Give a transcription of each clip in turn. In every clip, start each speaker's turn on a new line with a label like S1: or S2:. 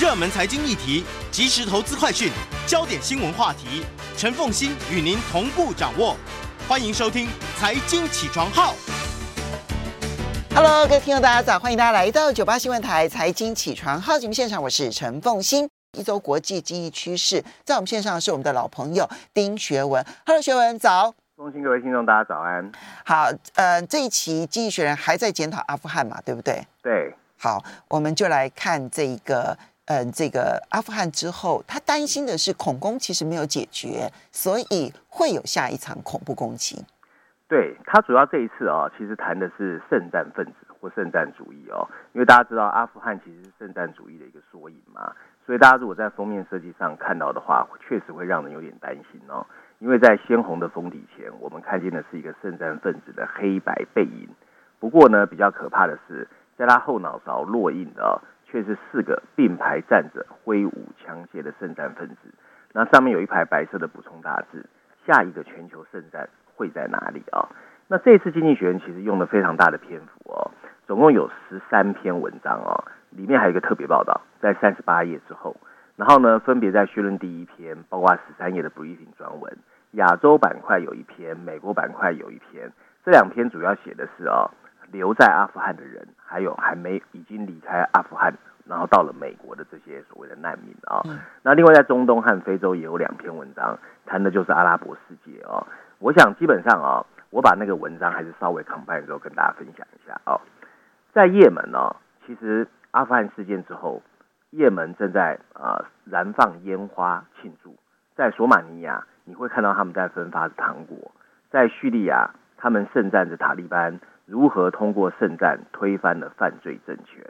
S1: 热门财经议题、即时投资快讯、焦点新闻话题，陈凤欣与您同步掌握。欢迎收听《财经起床号》。
S2: Hello，各位听众，大家早！欢迎大家来到九八新闻台《财经起床号》节目现场，我是陈凤欣。一周国际经济趋势，在我们线上是我们的老朋友丁学文。Hello，学文早。
S3: 恭喜各位听众，大家早安。
S2: 好，呃，这一期《经济学人》还在检讨阿富汗嘛，对不对？
S3: 对。
S2: 好，我们就来看这一个，嗯，这个阿富汗之后，他担心的是恐攻其实没有解决，所以会有下一场恐怖攻击。
S3: 对，他主要这一次啊、其实谈的是圣战分子或圣战主义哦，因为大家知道阿富汗其实是圣战主义的一个缩影嘛，所以大家如果在封面设计上看到的话，确实会让人有点担心哦。因为在鲜红的封底前，我们看见的是一个圣战分子的黑白背影。不过呢，比较可怕的是，在他后脑勺落印的却是四个并排站着、挥舞枪械的圣战分子。那上面有一排白色的补充大字：下一个全球圣战会在哪里啊？那这次《经济学人》其实用了非常大的篇幅哦，总共有十三篇文章哦，里面还有一个特别报道，在三十八页之后。然后呢，分别在序论第一篇，包括十三页的 briefing 专文；亚洲板块有一篇，美国板块有一篇。这两篇主要写的是哦，留在阿富汗的人，还有还没已经离开阿富汗，然后到了美国的这些所谓的难民啊、那另外在中东和非洲也有两篇文章，谈的就是阿拉伯世界哦。我想基本上啊、哦，我把那个文章还是稍微 combine 之后跟大家分享一下哦。在也门呢、哦，其实阿富汗事件之后。也门正在啊、呃、燃放烟花庆祝，在索马尼亚你会看到他们在分发糖果，在叙利亚他们圣战着塔利班如何通过圣战推翻了犯罪政权，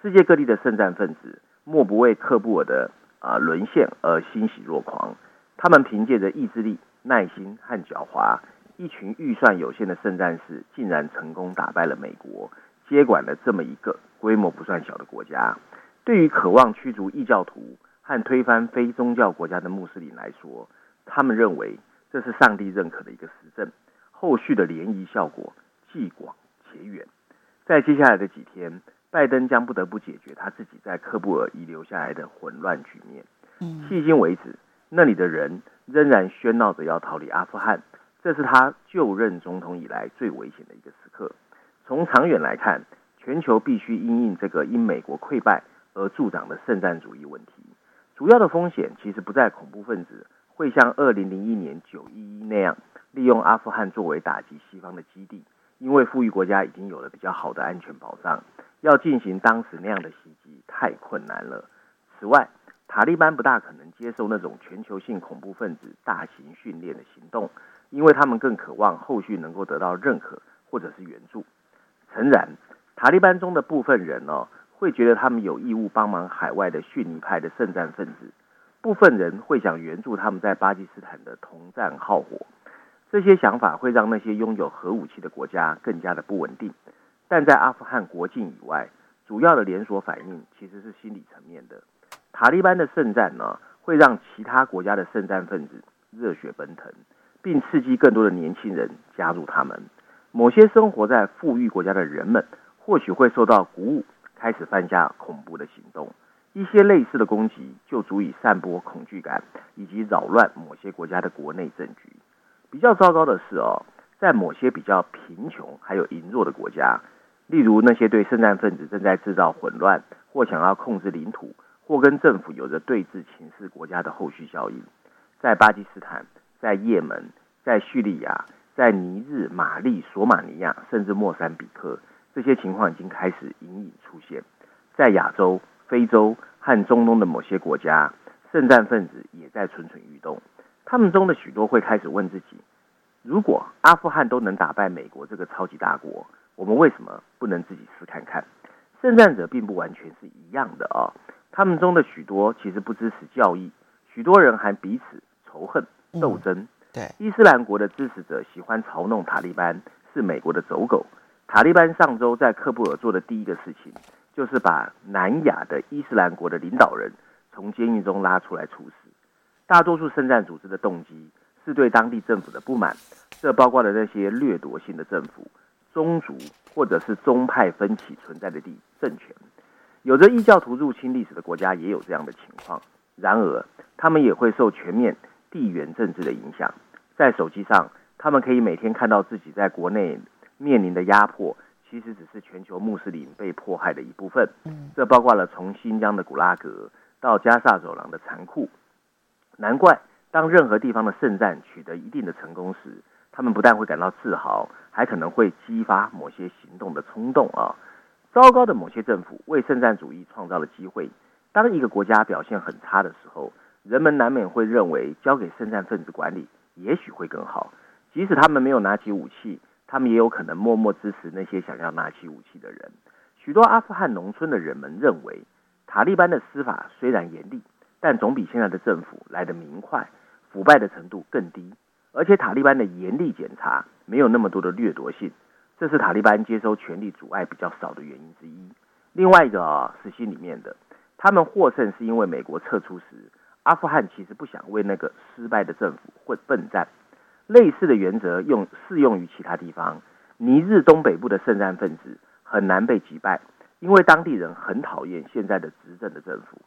S3: 世界各地的圣战分子莫不为喀布尔的啊、沦陷而欣喜若狂，他们凭借着意志力、耐心和狡猾，一群预算有限的圣战士竟然成功打败了美国，接管了这么一个规模不算小的国家。对于渴望驱逐异教徒和推翻非宗教国家的穆斯林来说，他们认为这是上帝认可的一个实证。后续的涟漪效果既广且远。在接下来的几天，拜登将不得不解决他自己在喀布尔遗留下来的混乱局面。迄今为止，那里的人仍然喧闹着要逃离阿富汗，这是他就任总统以来最危险的一个时刻。从长远来看，全球必须因应这个因美国溃败。而助长的圣战主义问题，主要的风险其实不在恐怖分子会像二零零一年九一一那样利用阿富汗作为打击西方的基地，因为富裕国家已经有了比较好的安全保障，要进行当时那样的袭击太困难了。此外，塔利班不大可能接受那种全球性恐怖分子大型训练的行动，因为他们更渴望后续能够得到认可或者是援助。诚然，塔利班中的部分人呢、哦。会觉得他们有义务帮忙海外的逊尼派的圣战分子，部分人会想援助他们在巴基斯坦的同战好伙。这些想法会让那些拥有核武器的国家更加的不稳定。但在阿富汗国境以外，主要的连锁反应其实是心理层面的。塔利班的圣战呢，会让其他国家的圣战分子热血奔腾，并刺激更多的年轻人加入他们。某些生活在富裕国家的人们或许会受到鼓舞。开始犯下恐怖的行动，一些类似的攻击就足以散播恐惧感，以及扰乱某些国家的国内政局。比较糟糕的是哦，在某些比较贫穷还有羸弱的国家，例如那些对圣战分子正在制造混乱，或想要控制领土，或跟政府有着对峙情势国家的后续效应，在巴基斯坦、在也门、在叙利亚、在尼日、马利、索马尼亚，甚至莫桑比克。这些情况已经开始隐隐出现，在亚洲、非洲和中东的某些国家，圣战分子也在蠢蠢欲动。他们中的许多会开始问自己：如果阿富汗都能打败美国这个超级大国，我们为什么不能自己试看看？圣战者并不完全是一样的啊、哦，他们中的许多其实不支持教义，许多人还彼此仇恨斗争。嗯、对，伊斯兰国的支持者喜欢嘲弄塔利班是美国的走狗。塔利班上周在喀布尔做的第一个事情，就是把南亚的伊斯兰国的领导人从监狱中拉出来处死。大多数圣战组织的动机是对当地政府的不满，这包括了那些掠夺性的政府、宗族或者是宗派分歧存在的地政权。有着异教徒入侵历史的国家也有这样的情况。然而，他们也会受全面地缘政治的影响。在手机上，他们可以每天看到自己在国内面临的压迫，其实只是全球穆斯林被迫害的一部分。这包括了从新疆的古拉格到加萨走廊的残酷。难怪，当任何地方的圣战取得一定的成功时，他们不但会感到自豪，还可能会激发某些行动的冲动啊！糟糕的某些政府为圣战主义创造了机会。当一个国家表现很差的时候，人们难免会认为交给圣战分子管理也许会更好。即使他们没有拿起武器，他们也有可能默默支持那些想要拿起武器的人。许多阿富汗农村的人们认为，塔利班的司法虽然严厉，但总比现在的政府来得明快，腐败的程度更低，而且塔利班的严厉检查没有那么多的掠夺性，这是塔利班接收权力阻碍比较少的原因之一。另外一个啊，是心里面的。他们获胜是因为美国撤出时，阿富汗其实不想为那个失败的政府混奋战。类似的原则用适用于其他地方。尼日东北部的圣战分子很难被击败，因为当地人很讨厌现在的执政的政府。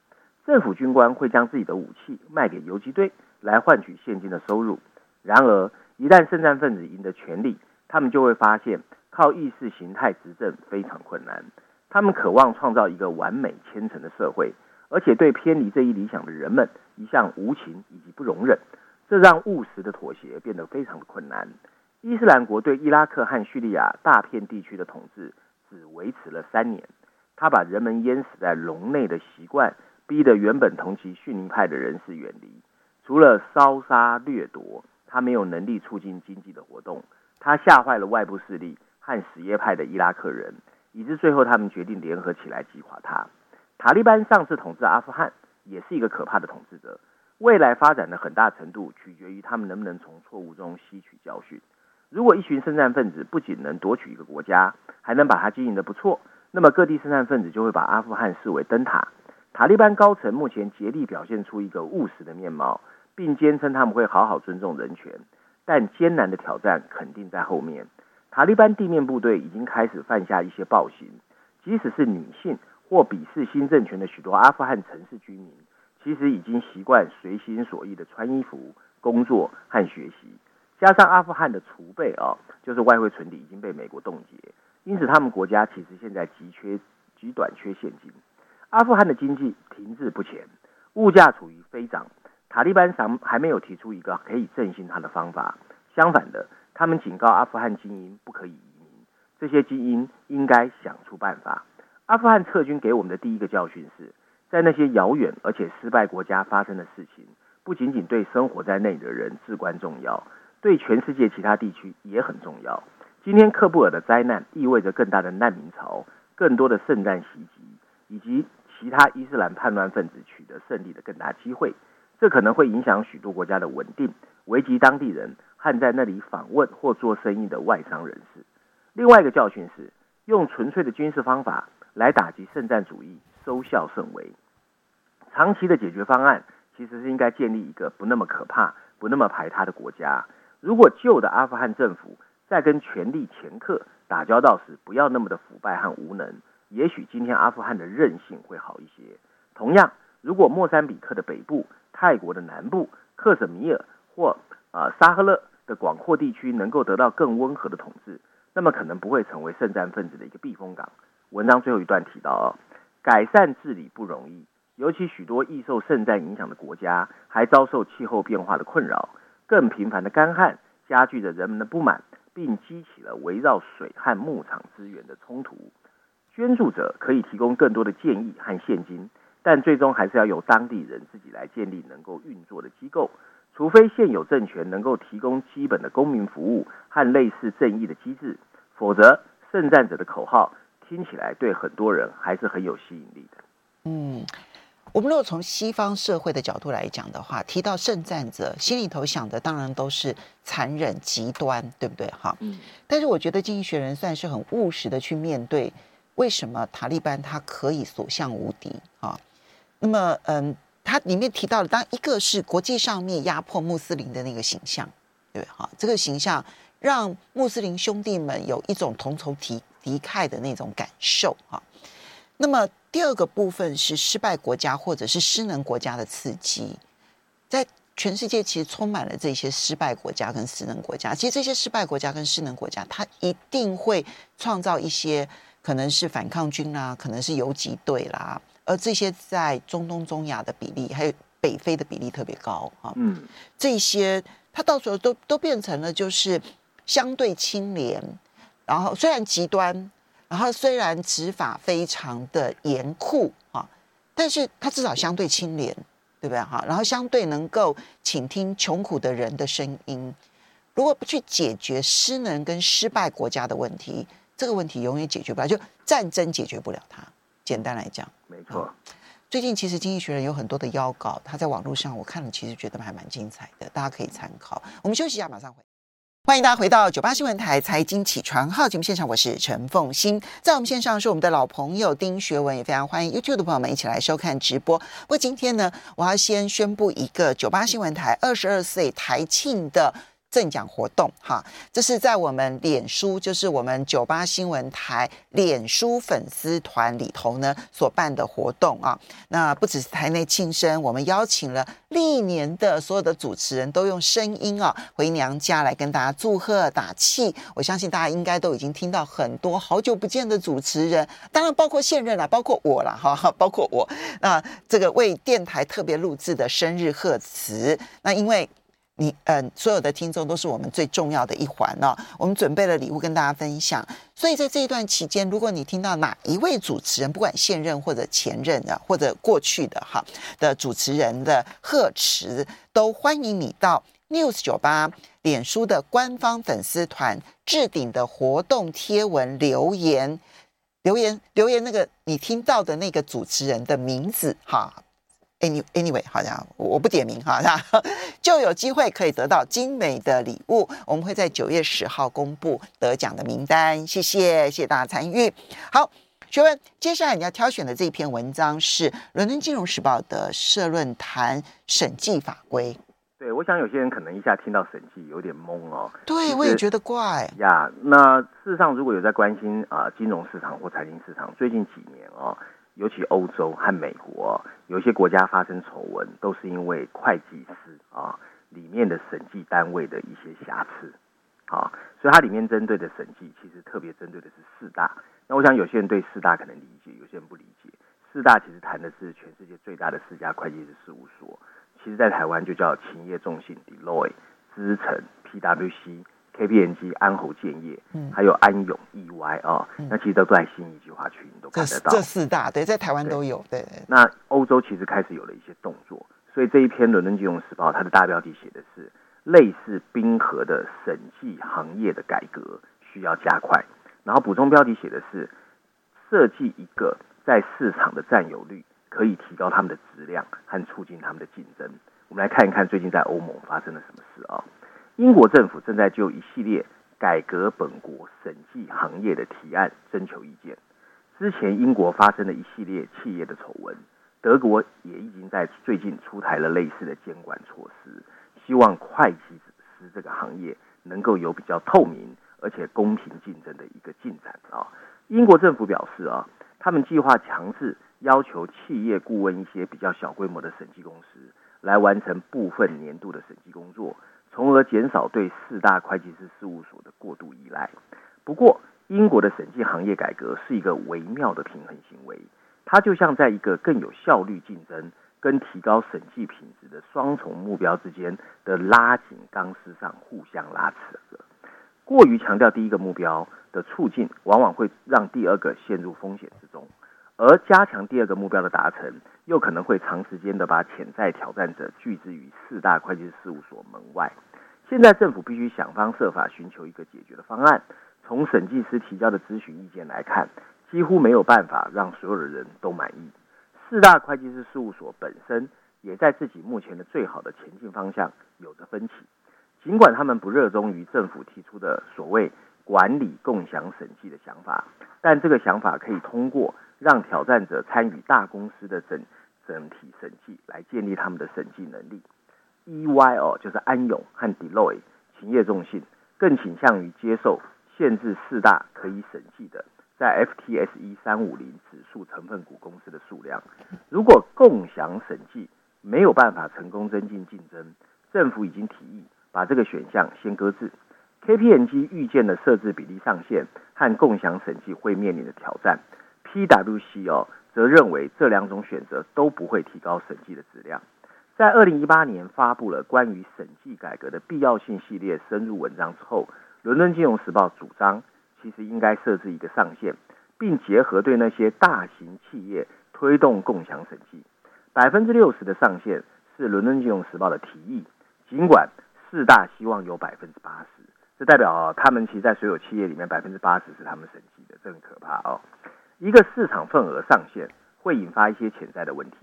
S3: 政府军官会将自己的武器卖给游击队来换取现金的收入。然而，一旦圣战分子赢得权力，他们就会发现靠意识形态执政非常困难。他们渴望创造一个完美虔诚的社会，而且对偏离这一理想的人们一向无情以及不容忍，这让务实的妥协变得非常的困难。伊斯兰国对伊拉克和叙利亚大片地区的统治只维持了三年，他把人们淹死在笼内的习惯，逼得原本同其逊尼派的人士远离。除了烧杀掠夺，他没有能力促进经济的活动。他吓坏了外部势力和什叶派的伊拉克人。以致最后，他们决定联合起来击垮他。塔利班上次统治阿富汗，也是一个可怕的统治者。未来发展的很大程度取决于他们能不能从错误中吸取教训。如果一群圣战分子不仅能夺取一个国家，还能把它经营得不错，那么各地圣战分子就会把阿富汗视为灯塔。塔利班高层目前竭力表现出一个务实的面貌，并坚称他们会好好尊重人权，但艰难的挑战肯定在后面。塔利班地面部队已经开始犯下一些暴行，即使是女性或鄙视新政权的许多阿富汗城市居民，其实已经习惯随心所欲的穿衣服、工作和学习。加上阿富汗的储备啊，就是外汇存底已经被美国冻结，因此他们国家其实现在急缺、极短缺现金。阿富汗的经济停滞不前，物价处于飞涨。塔利班尚还没有提出一个可以振兴它的方法，相反的。他们警告阿富汗精英不可以移民，这些精英应该想出办法。阿富汗撤军给我们的第一个教训是，在那些遥远而且失败国家发生的事情，不仅仅对生活在那里的人至关重要，对全世界其他地区也很重要。今天喀布尔的灾难意味着更大的难民潮、更多的圣战袭击，以及其他伊斯兰叛乱分子取得胜利的更大机会。这可能会影响许多国家的稳定，危及当地人。和在那里访问或做生意的外商人士。另外一个教训是，用纯粹的军事方法来打击圣战主义，收效甚微。长期的解决方案其实是应该建立一个不那么可怕、不那么排他的国家。如果旧的阿富汗政府在跟权力掮客打交道时不要那么的腐败和无能，也许今天阿富汗的韧性会好一些。同样，如果莫桑比克的北部、泰国的南部、克什米尔或啊沙赫勒。的广阔地区能够得到更温和的统治，那么可能不会成为圣战分子的一个避风港。文章最后一段提到，改善治理不容易，尤其许多易受圣战影响的国家还遭受气候变化的困扰，更频繁的干旱加剧着人们的不满，并激起了围绕水和牧场资源的冲突。捐助者可以提供更多的建议和现金，但最终还是要由当地人自己来建立能够运作的机构。除非现有政权能够提供基本的公民服务和类似正义的机制，否则圣战者的口号听起来对很多人还是很有吸引力的。
S2: 嗯，我们如果从西方社会的角度来讲的话，提到圣战者，心里头想的当然都是残忍极端，对不对？哈，嗯。但是我觉得经济学人算是很务实的去面对，为什么塔利班他可以所向无敌啊？那么，嗯。它里面提到了，当一个是国际上面压迫穆斯林的那个形象，对哈，这个形象让穆斯林兄弟们有一种同仇敌敌忾的那种感受哈。那么第二个部分是失败国家或者是失能国家的刺激，在全世界其实充满了这些失败国家跟失能国家。其实这些失败国家跟失能国家，它一定会创造一些可能是反抗军啦，可能是游击队啦，而这些在中东、中亚的比例，还有北非的比例特别高啊。嗯，这些它到时候都都变成了就是相对清廉，然后虽然极端。然后虽然执法非常的严酷啊，但是它至少相对清廉，对不对哈？然后相对能够倾听穷苦的人的声音。如果不去解决失能跟失败国家的问题，这个问题永远解决不了，就战争解决不了它。简单来讲，
S3: 没错。
S2: 最近其实《经济学人》有很多的邀稿，他在网络上我看了，其实觉得还蛮精彩的，大家可以参考。我们休息一下，马上回。欢迎大家回到九八新闻台财经起床号节目现场，我是陈凤欣，在我们线上是我们的老朋友丁学文，也非常欢迎 YouTube 的朋友们一起来收看直播。不过今天呢，我要先宣布一个九八新闻台二十二岁台庆的。赠奖活动哈，这是在我们脸书，就是我们九八新闻台脸书粉丝团里头呢所办的活动啊。那不只是台内庆生，我们邀请了历年的所有的主持人都用声音啊回娘家来跟大家祝贺打气。我相信大家应该都已经听到很多好久不见的主持人，当然包括现任了，包括我啦，哈，包括我。那这个为电台特别录制的生日贺词，那因为。你嗯，所有的听众都是我们最重要的一环哦。我们准备了礼物跟大家分享，所以在这一段期间，如果你听到哪一位主持人，不管现任或者前任的，或者过去的哈的主持人的贺词，都欢迎你到 News 九八脸书的官方粉丝团置顶的活动贴文留言，留言留言那个你听到的那个主持人的名字哈。Anyway，好像我不点名哈，就有机会可以得到精美的礼物。我们会在九月十号公布得奖的名单。谢谢，谢谢大家参与。好，学文，接下来你要挑选的这篇文章是《伦敦金融时报》的社论谈审计法规。
S3: 对，我想有些人可能一下听到审计有点懵哦。
S2: 对，我也觉得怪
S3: 呀。那事实上，如果有在关心啊金融市场或财经市场，最近几年哦。尤其欧洲和美国，有些国家发生丑闻，都是因为会计师啊里面的审计单位的一些瑕疵，啊，所以它里面针对的审计其实特别针对的是四大。那我想有些人对四大可能理解，有些人不理解。四大其实谈的是全世界最大的四家会计师事务所，其实在台湾就叫勤业众信、Deloitte、资诚、PwC。KPMG 安侯建业，嗯，还有安永 EY 啊，那其实都在新义计划区，你都看得到。
S2: 这四大对，在台湾都有。对，对，
S3: 那欧洲其实开始有了一些动作，所以这一篇《伦敦金融时报》它的大标题写的是类似冰河的审计行业的改革需要加快，然后补充标题写的是设计一个在市场的占有率可以提高他们的质量和促进他们的竞争。我们来看一看最近在欧盟发生了什么事啊？英国政府正在就一系列改革本国审计行业的提案征求意见。之前英国发生了一系列企业的丑闻，德国也已经在最近出台了类似的监管措施，希望会计师这个行业能够有比较透明而且公平竞争的一个进展啊。英国政府表示啊，他们计划强制要求企业顾问一些比较小规模的审计公司来完成部分年度的审计工作。从而减少对四大会计师事务所的过度依赖。不过，英国的审计行业改革是一个微妙的平衡行为，它就像在一个更有效率竞争跟提高审计品质的双重目标之间的拉紧钢丝上互相拉扯着。过于强调第一个目标的促进，往往会让第二个陷入风险之中。而加强第二个目标的达成，又可能会长时间的把潜在挑战者拒之于四大会计师事务所门外。现在政府必须想方设法寻求一个解决的方案。从审计师提交的咨询意见来看，几乎没有办法让所有的人都满意。四大会计师事务所本身也在自己目前的最好的前进方向有着分歧。尽管他们不热衷于政府提出的所谓管理共享审计的想法，但这个想法可以通过。让挑战者参与大公司的整整体审计，来建立他们的审计能力。EY 哦，就是安永和 Deloitte 勤业众信，更倾向于接受限制四大可以审计的在 FTSE 三五零指数成分股公司的数量。如果共享审计没有办法成功增进竞争，政府已经提议把这个选项先搁置。KPMG 预见的设置比例上限和共享审计会面临的挑战。PwC 哦，则认为这两种选择都不会提高审计的质量。在二零一八年发布了关于审计改革的必要性系列深入文章之后，伦敦金融时报主张，其实应该设置一个上限，并结合对那些大型企业推动共享审计。百分之六十的上限是伦敦金融时报的提议，尽管四大希望有百分之八十，这代表他们其实在所有企业里面百分之八十是他们审计的，这很可怕哦。一个市场份额上限会引发一些潜在的问题，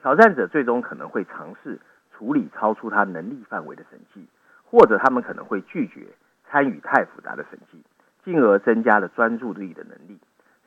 S3: 挑战者最终可能会尝试处理超出他能力范围的审计，或者他们可能会拒绝参与太复杂的审计。进而增加了专注力的能力。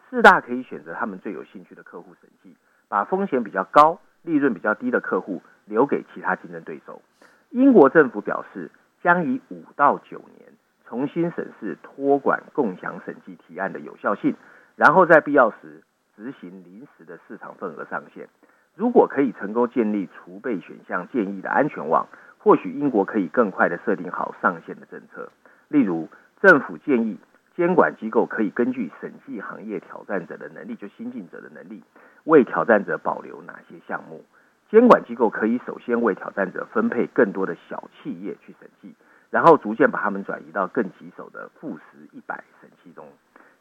S3: 四大可以选择他们最有兴趣的客户审计，把风险比较高、利润比较低的客户留给其他竞争对手。英国政府表示，将以五到九年重新审视托管共享审计提案的有效性，然后在必要时执行临时的市场份额上限。如果可以成功建立储备选项建议的安全网，或许英国可以更快地设定好上限的政策。例如，政府建议。监管机构可以根据审计行业挑战者的能力，就新进者的能力，为挑战者保留哪些项目？监管机构可以首先为挑战者分配更多的小企业去审计，然后逐渐把他们转移到更棘手的富时一百审计中。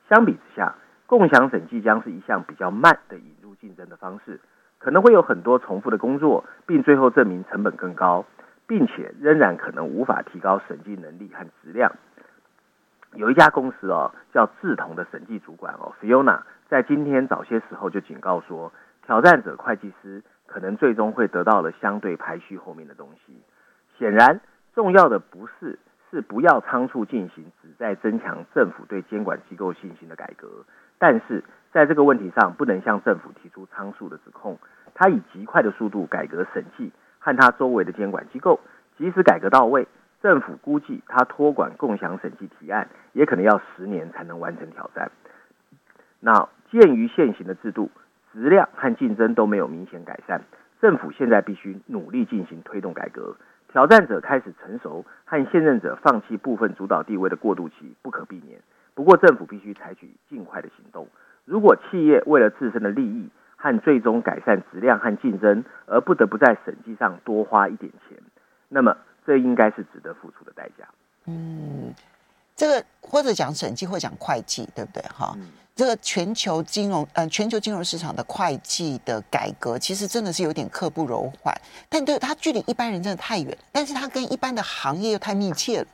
S3: 相比之下，共享审计将是一项比较慢的引入竞争的方式，可能会有很多重复的工作，并最后证明成本更高，并且仍然可能无法提高审计能力和质量。有一家公司哦，叫智同的审计主管哦，Fiona，在今天早些时候就警告说，挑战者会计师可能最终会得到了相对排序后面的东西。显然，重要的不是是不要仓促进行旨在增强政府对监管机构信心的改革，但是在这个问题上不能向政府提出仓促的指控。他以极快的速度改革审计和他周围的监管机构，即使改革到位。政府估计，他托管共享审计提案也可能要十年才能完成挑战。那鉴于现行的制度，质量和竞争都没有明显改善，政府现在必须努力进行推动改革。挑战者开始成熟，和现任者放弃部分主导地位的过渡期不可避免。不过，政府必须采取尽快的行动。如果企业为了自身的利益和最终改善质量和竞争，而不得不在审计上多花一点钱，那么。这应该是值得付出的代价。
S2: 嗯，这个或者讲审计，或者讲会计，对不对？哈、嗯，这个全球金融，呃，全球金融市场的会计的改革，其实真的是有点刻不容缓。但对它距离一般人真的太远，但是它跟一般的行业又太密切了。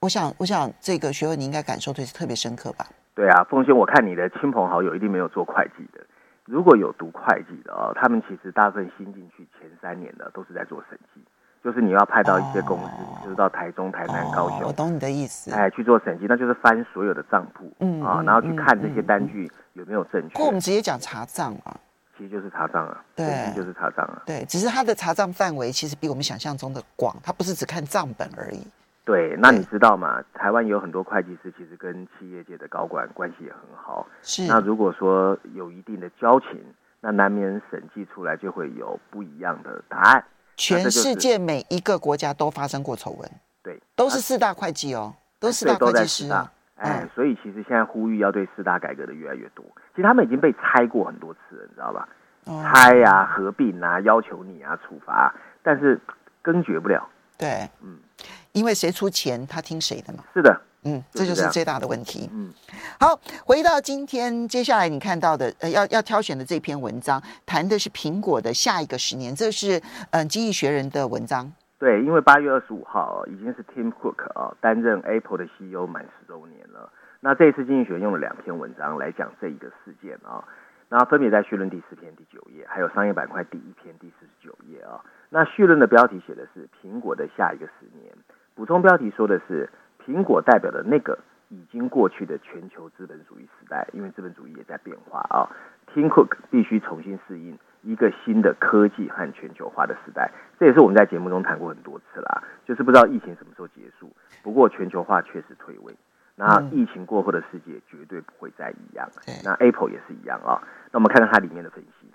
S2: 我想，我想这个学问你应该感受对是特别深刻吧？
S3: 对啊，凤仙，我看你的亲朋好友一定没有做会计的。如果有读会计的哦，他们其实大部分新进去前三年的都是在做审计。就是你要派到一些公司，哦、就是到台中、台南、高雄，
S2: 我懂你的意思。
S3: 哎，去做审计，那就是翻所有的账簿，嗯啊，然后去看这些单据有没有正确。
S2: 或我们直接讲查账啊，
S3: 其实就是查账啊，对，就是查账啊，
S2: 对，只是他的查账范围其实比我们想象中的广，他不是只看账本而已。
S3: 对，那你知道吗？台湾有很多会计师，其实跟企业界的高管关系也很好。是，那如果说有一定的交情，那难免审计出来就会有不一样的答案。
S2: 全世界每一个国家都发生过丑闻，
S3: 对，
S2: 都是四大会计哦，都是四大会计师啊。
S3: 哎，所以其实现在呼吁要对四大改革的越来越多。其实他们已经被拆过很多次了，你知道吧？拆呀、啊、合并啊、要求你啊、处罚，但是根绝不了。
S2: 对，嗯，因为谁出钱，他听谁的嘛。
S3: 是的。
S2: 嗯，这就是最大的问题。嗯，好，回到今天，接下来你看到的，呃，要要挑选的这篇文章，谈的是苹果的下一个十年，这是嗯、呃《经济学人》的文章。对，因为八月二十五号已经是 Tim Cook 啊担任 Apple 的 CEO 满十周年了。那这一次《经济学人》用了两篇文章来讲这一个事件啊，那分别在序论第四篇第九页，还有商业板块第一篇第四十九页啊。那序论的标题写的是苹果的下一个十年，补充标题说的是。苹果代表的那个已经过去的全球资本主义时代，因为资本主义也在变化啊。Tim Cook 必须重新适应一个新的科技和全球化的时代，这也是我们在节目中谈过很多次啦。就是不知道疫情什么时候结束，不过全球化确实退位。
S3: 那疫情过后的世界绝对不会再一样。那 Apple 也是一样啊。那我们看看它里面的分析。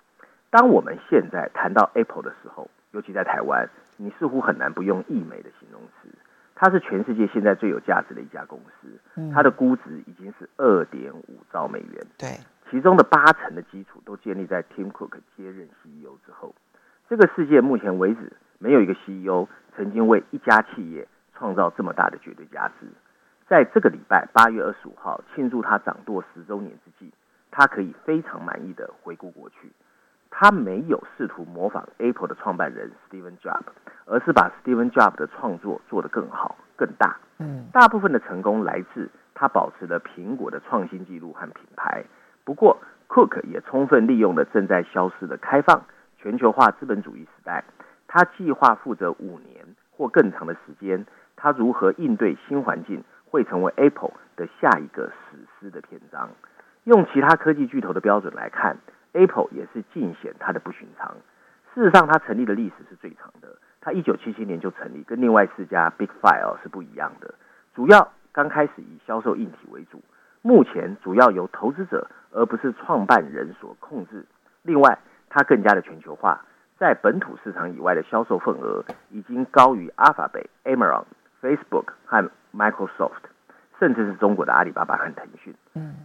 S3: 当我们现在谈到 Apple 的时候，尤其在台湾，你似乎很难不用溢美的形容词。它是全世界现在最有价值的一家公司，它的估值已经是二点五兆美元。
S2: 对，
S3: 其中的八成的基础都建立在 Tim Cook 接任 CEO 之后。这个世界目前为止没有一个 CEO 曾经为一家企业创造这么大的绝对价值。在这个礼拜八月二十五号庆祝他掌舵十周年之际，他可以非常满意的回顾过去。他没有试图模仿 Apple 的创办人 Steven Jobs，而是把 Steven Jobs 的创作做得更好、更大。嗯，大部分的成功来自他保持了苹果的创新记录和品牌。不过，Cook 也充分利用了正在消失的开放全球化资本主义时代。他计划负责五年或更长的时间，他如何应对新环境会成为 Apple 的下一个史诗的篇章。用其他科技巨头的标准来看。Apple 也是尽显它的不寻常。事实上，它成立的历史是最长的。它一九七七年就成立，跟另外四家 Big Five 是不一样的。主要刚开始以销售硬体为主，目前主要由投资者而不是创办人所控制。另外，它更加的全球化，在本土市场以外的销售份额已经高于 Alphabet、Amazon、Facebook 和 Microsoft，甚至是中国的阿里巴巴和腾讯。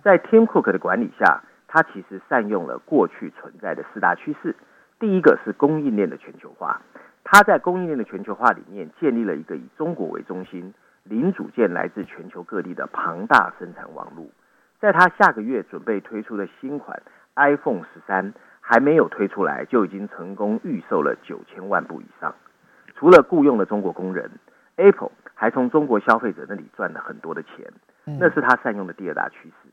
S3: 在 Tim Cook 的管理下。它其实善用了过去存在的四大趋势，第一个是供应链的全球化。它在供应链的全球化里面建立了一个以中国为中心、零组件来自全球各地的庞大生产网络。在它下个月准备推出的新款 iPhone 十三还没有推出来，就已经成功预售了九千万部以上。除了雇佣了中国工人，Apple 还从中国消费者那里赚了很多的钱，那是它善用的第二大趋势。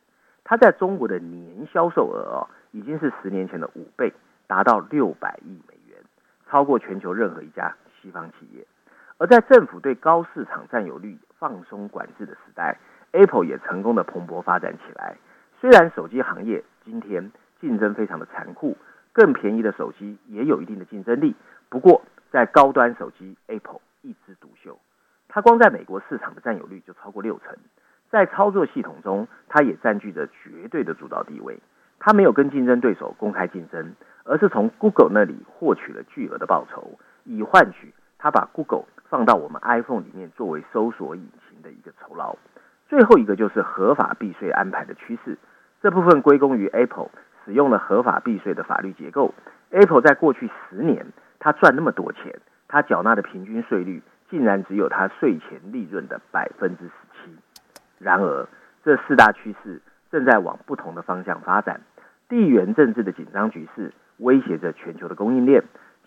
S3: 它在中国的年销售额哦，已经是十年前的五倍，达到六百亿美元，超过全球任何一家西方企业。而在政府对高市场占有率放松管制的时代，Apple 也成功的蓬勃发展起来。虽然手机行业今天竞争非常的残酷，更便宜的手机也有一定的竞争力，不过在高端手机，Apple 一枝独秀，它光在美国市场的占有率就超过六成。在操作系统中，它也占据着绝对的主导地位。它没有跟竞争对手公开竞争，而是从 Google 那里获取了巨额的报酬，以换取它把 Google 放到我们 iPhone 里面作为搜索引擎的一个酬劳。最后一个就是合法避税安排的趋势，这部分归功于 Apple 使用了合法避税的法律结构。Apple 在过去十年，它赚那么多钱，它缴纳的平均税率竟然只有它税前利润的百分之十。然而，这四大趋势正在往不同的方向发展。地缘政治的紧张局势威胁着全球的供应链。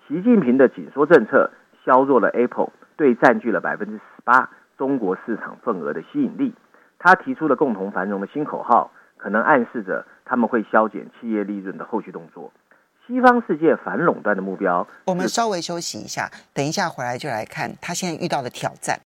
S3: 习近平的紧缩政策削弱了 Apple 对占据了百分之十八中国市场份额的吸引力。他提出了共同繁荣的新口号，可能暗示着他们会削减企业利润的后续动作。西方世界反垄断的目标。
S2: 我们稍微休息一下，等一下回来就来看他现在遇到的挑战。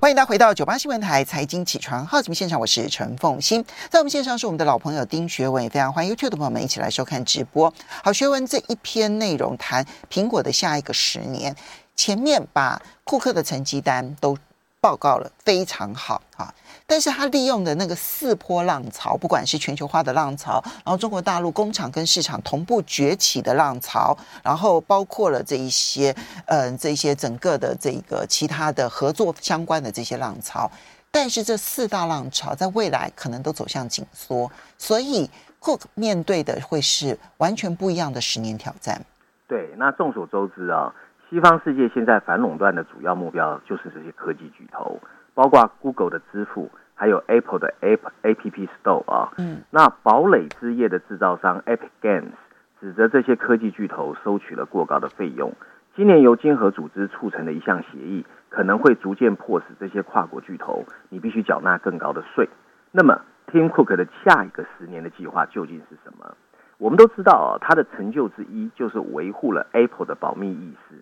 S2: 欢迎大家回到九八新闻台财经起床号节目现场，我是陈凤欣，在我们线上是我们的老朋友丁学文，也非常欢迎 YouTube 的朋友们一起来收看直播。好，学文这一篇内容谈苹果的下一个十年，前面把库克的成绩单都报告了，非常好啊。但是他利用的那个四波浪潮，不管是全球化的浪潮，然后中国大陆工厂跟市场同步崛起的浪潮，然后包括了这一些，嗯、呃，这一些整个的这个其他的合作相关的这些浪潮，但是这四大浪潮在未来可能都走向紧缩，所以 Cook 面对的会是完全不一样的十年挑战。
S3: 对，那众所周知啊，西方世界现在反垄断的主要目标就是这些科技巨头。包括 Google 的支付，还有 Apple 的 App App Store 啊，嗯，那堡垒之夜的制造商 Epic Games 指责这些科技巨头收取了过高的费用。今年由经合组织促成的一项协议，可能会逐渐迫使这些跨国巨头，你必须缴纳更高的税。那么，Tim Cook 的下一个十年的计划究竟是什么？我们都知道啊，他的成就之一就是维护了 Apple 的保密意识。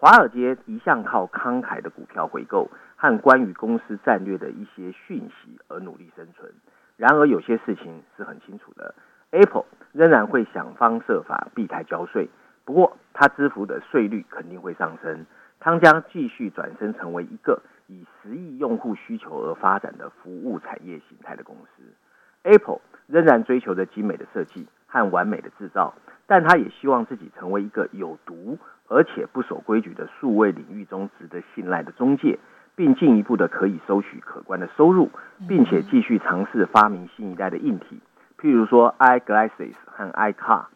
S3: 华尔街一向靠慷慨的股票回购和关于公司战略的一些讯息而努力生存。然而，有些事情是很清楚的：Apple 仍然会想方设法避开交税。不过，它支付的税率肯定会上升。它将继续转身成为一个以十亿用户需求而发展的服务产业形态的公司。Apple 仍然追求着精美的设计和完美的制造，但他也希望自己成为一个有毒而且不守规矩的数位领域中值得信赖的中介，并进一步的可以收取可观的收入，并且继续尝试发明新一代的硬体，譬如说 iGlasses 和 iCar，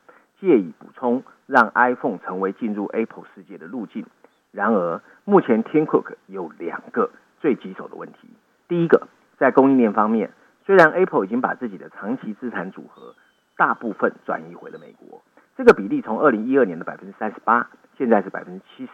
S3: 借以补充让 iPhone 成为进入 Apple 世界的路径。然而，目前 Tim Cook 有两个最棘手的问题。第一个，在供应链方面，虽然 Apple 已经把自己的长期资产组合大部分转移回了美国，这个比例从二零一二年的百分之三十八，现在是百分之七十，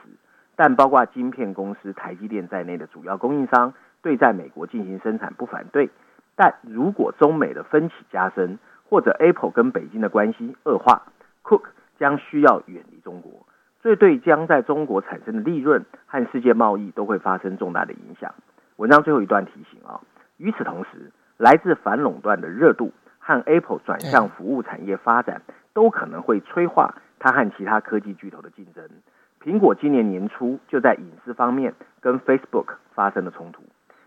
S3: 但包括晶片公司台积电在内的主要供应商对在美国进行生产不反对。但如果中美的分歧加深，或者 Apple 跟北京的关系恶化，Cook 将需要远离中国。这对将在中国产生的利润和世界贸易都会发生重大的影响。文章最后一段提醒啊，与此同时，来自反垄断的热度和 Apple 转向服务产业发展，都可能会催化它和其他科技巨头的竞争。苹果今年年初就在隐私方面跟 Facebook 发生了冲突，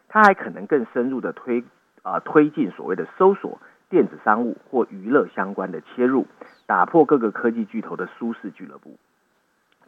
S3: 它还可能更深入的推啊、呃、推进所谓的搜索、电子商务或娱乐相关的切入，打破各个科技巨头的舒适俱乐部。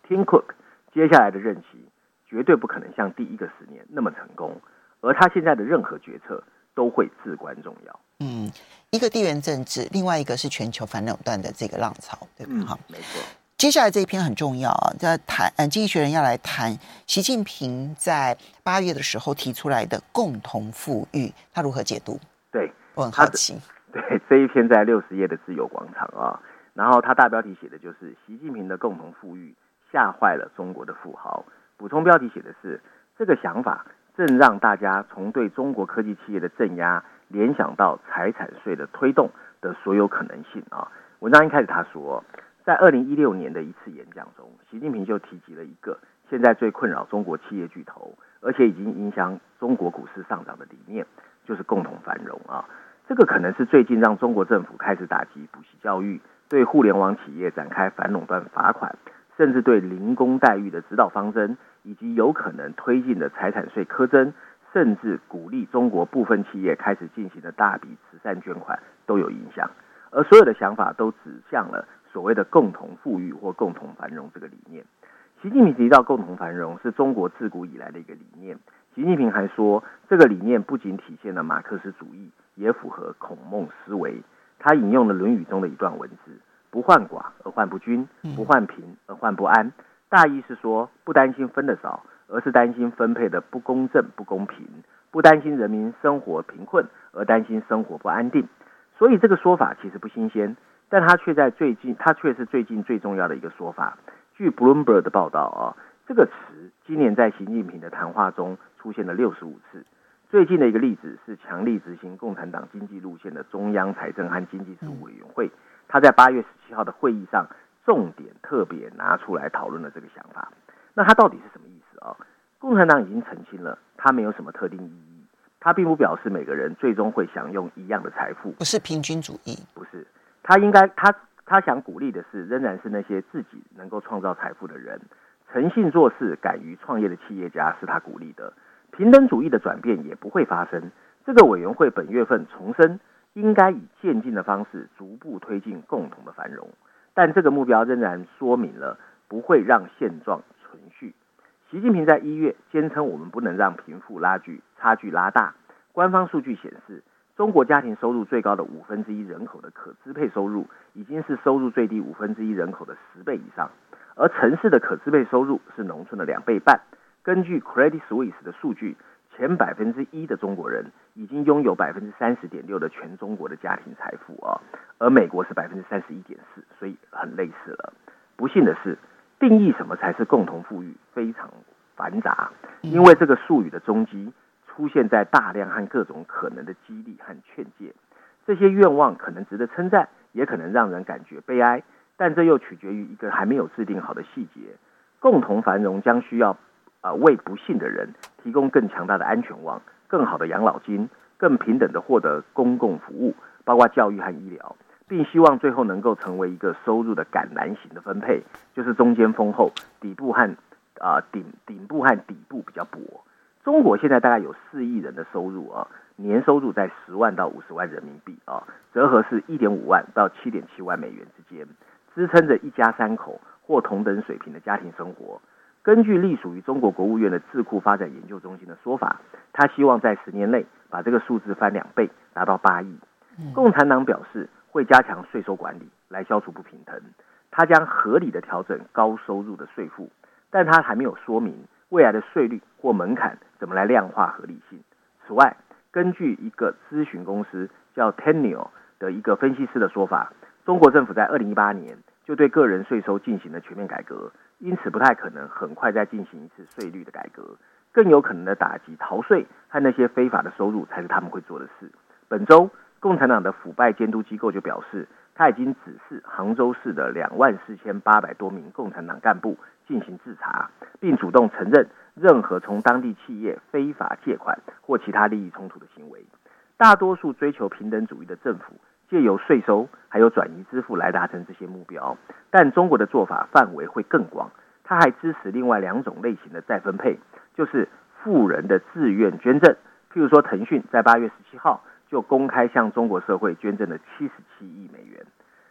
S3: Tim Cook 接下来的任期绝对不可能像第一个十年那么成功，而他现在的任何决策都会至关重要。
S2: 嗯，一个地缘政治，另外一个是全球反垄断的这个浪潮，对吧？好、
S3: 嗯，没错。
S2: 接下来这一篇很重要啊，在谈，嗯，经济学人要来谈习近平在八月的时候提出来的共同富裕，他如何解读？
S3: 对，
S2: 我很好奇。
S3: 对，这一篇在六十页的自由广场啊，然后他大标题写的就是习近平的共同富裕。吓坏了中国的富豪。补充标题写的是：这个想法正让大家从对中国科技企业的镇压联想到财产税的推动的所有可能性啊。文章一开始他说，在二零一六年的一次演讲中，习近平就提及了一个现在最困扰中国企业巨头，而且已经影响中国股市上涨的理念，就是共同繁荣啊。这个可能是最近让中国政府开始打击补习教育，对互联网企业展开反垄断罚款。甚至对零工待遇的指导方针，以及有可能推进的财产税苛征，甚至鼓励中国部分企业开始进行的大笔慈善捐款都有影响。而所有的想法都指向了所谓的共同富裕或共同繁荣这个理念。习近平提到共同繁荣是中国自古以来的一个理念。习近平还说，这个理念不仅体现了马克思主义，也符合孔孟思维。他引用了《论语》中的一段文字。不患寡而患不均，不患贫而患不安。大意是说，不担心分得少，而是担心分配的不公正、不公平；不担心人民生活贫困，而担心生活不安定。所以这个说法其实不新鲜，但他却在最近，他却是最近最重要的一个说法。据 Bloomberg 的报道啊，这个词今年在习近平的谈话中出现了六十五次。最近的一个例子是强力执行共产党经济路线的中央财政和经济事务委员会。他在八月十七号的会议上，重点特别拿出来讨论了这个想法。那他到底是什么意思啊？共产党已经澄清了，他没有什么特定意义，他并不表示每个人最终会享用一样的财富，
S2: 不是平均主义，
S3: 不是。他应该，他他想鼓励的是，仍然是那些自己能够创造财富的人，诚信做事、敢于创业的企业家是他鼓励的。平等主义的转变也不会发生。这个委员会本月份重申。应该以渐进的方式逐步推进共同的繁荣，但这个目标仍然说明了不会让现状存续。习近平在一月坚称，我们不能让贫富拉距差距拉大。官方数据显示，中国家庭收入最高的五分之一人口的可支配收入，已经是收入最低五分之一人口的十倍以上，而城市的可支配收入是农村的两倍半。根据 Credit Suisse 的数据。前百分之一的中国人已经拥有百分之三十点六的全中国的家庭财富啊，而美国是百分之三十一点四，所以很类似了。不幸的是，定义什么才是共同富裕非常繁杂，因为这个术语的踪迹出现在大量和各种可能的激励和劝诫。这些愿望可能值得称赞，也可能让人感觉悲哀，但这又取决于一个还没有制定好的细节。共同繁荣将需要。啊，为不幸的人提供更强大的安全网、更好的养老金、更平等的获得公共服务，包括教育和医疗，并希望最后能够成为一个收入的橄榄型的分配，就是中间丰厚，底部和啊顶顶部和底部比较薄。中国现在大概有四亿人的收入啊，年收入在十万到五十万人民币啊，折合是一点五万到七点七万美元之间，支撑着一家三口或同等水平的家庭生活。根据隶属于中国国务院的智库发展研究中心的说法，他希望在十年内把这个数字翻两倍，达到八亿。共产党表示会加强税收管理来消除不平衡，他将合理的调整高收入的税负，但他还没有说明未来的税率或门槛怎么来量化合理性。此外，根据一个咨询公司叫 Teneo 的一个分析师的说法，中国政府在二零一八年就对个人税收进行了全面改革。因此，不太可能很快再进行一次税率的改革，更有可能的打击逃税和那些非法的收入才是他们会做的事。本周，共产党的腐败监督机构就表示，他已经指示杭州市的两万四千八百多名共产党干部进行自查，并主动承认任何从当地企业非法借款或其他利益冲突的行为。大多数追求平等主义的政府。借由税收还有转移支付来达成这些目标，但中国的做法范围会更广。他还支持另外两种类型的再分配，就是富人的自愿捐赠。譬如说，腾讯在八月十七号就公开向中国社会捐赠了七十七亿美元。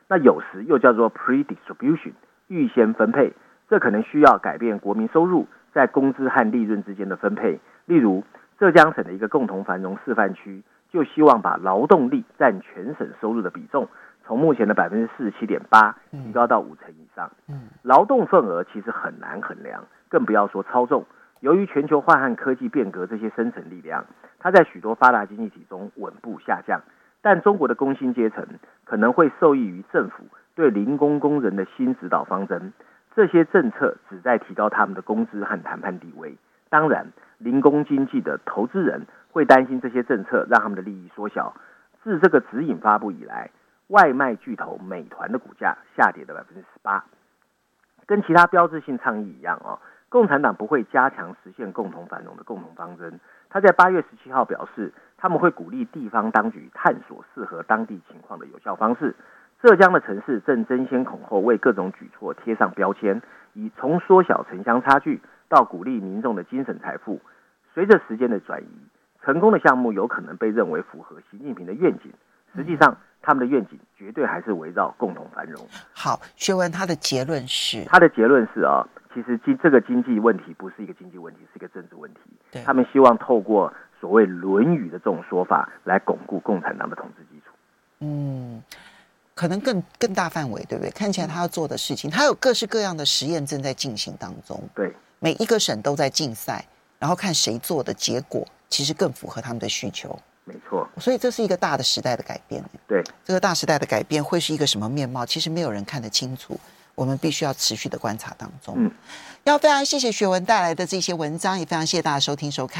S3: 那有时又叫做 pre-distribution，预先分配。这可能需要改变国民收入在工资和利润之间的分配。例如，浙江省的一个共同繁荣示范区。就希望把劳动力占全省收入的比重从目前的百分之四十七点八提高到五成以上。嗯劳动份额其实很难衡量，更不要说操纵。由于全球化和科技变革这些生产力量，它在许多发达经济体中稳步下降。但中国的工薪阶层可能会受益于政府对零工工人的新指导方针，这些政策旨在提高他们的工资和谈判地位。当然，零工经济的投资人。会担心这些政策让他们的利益缩小。自这个指引发布以来，外卖巨头美团的股价下跌了百分之十八。跟其他标志性倡议一样哦，共产党不会加强实现共同繁荣的共同方针。他在八月十七号表示，他们会鼓励地方当局探索适合当地情况的有效方式。浙江的城市正争先恐后为各种举措贴上标签，以从缩小城乡差距到鼓励民众的精神财富。随着时间的转移。成功的项目有可能被认为符合习近平的愿景，实际上他们的愿景绝对还是围绕共同繁荣。
S2: 好，学文他的结论是，
S3: 他的结论是啊，其实经这个经济问题不是一个经济问题，是一个政治问题。对他们希望透过所谓《论语》的这种说法来巩固共产党的统治基础。
S2: 嗯，可能更更大范围，对不对？看起来他要做的事情，他有各式各样的实验正在进行当中。
S3: 对，
S2: 每一个省都在竞赛，然后看谁做的结果。其实更符合他们的需求，
S3: 没错。所
S2: 以这是一个大的时代的改变。
S3: 对，
S2: 这个大时代的改变会是一个什么面貌？其实没有人看得清楚，我们必须要持续的观察当中。嗯，要非常谢谢学文带来的这些文章，也非常谢谢大家收听收看。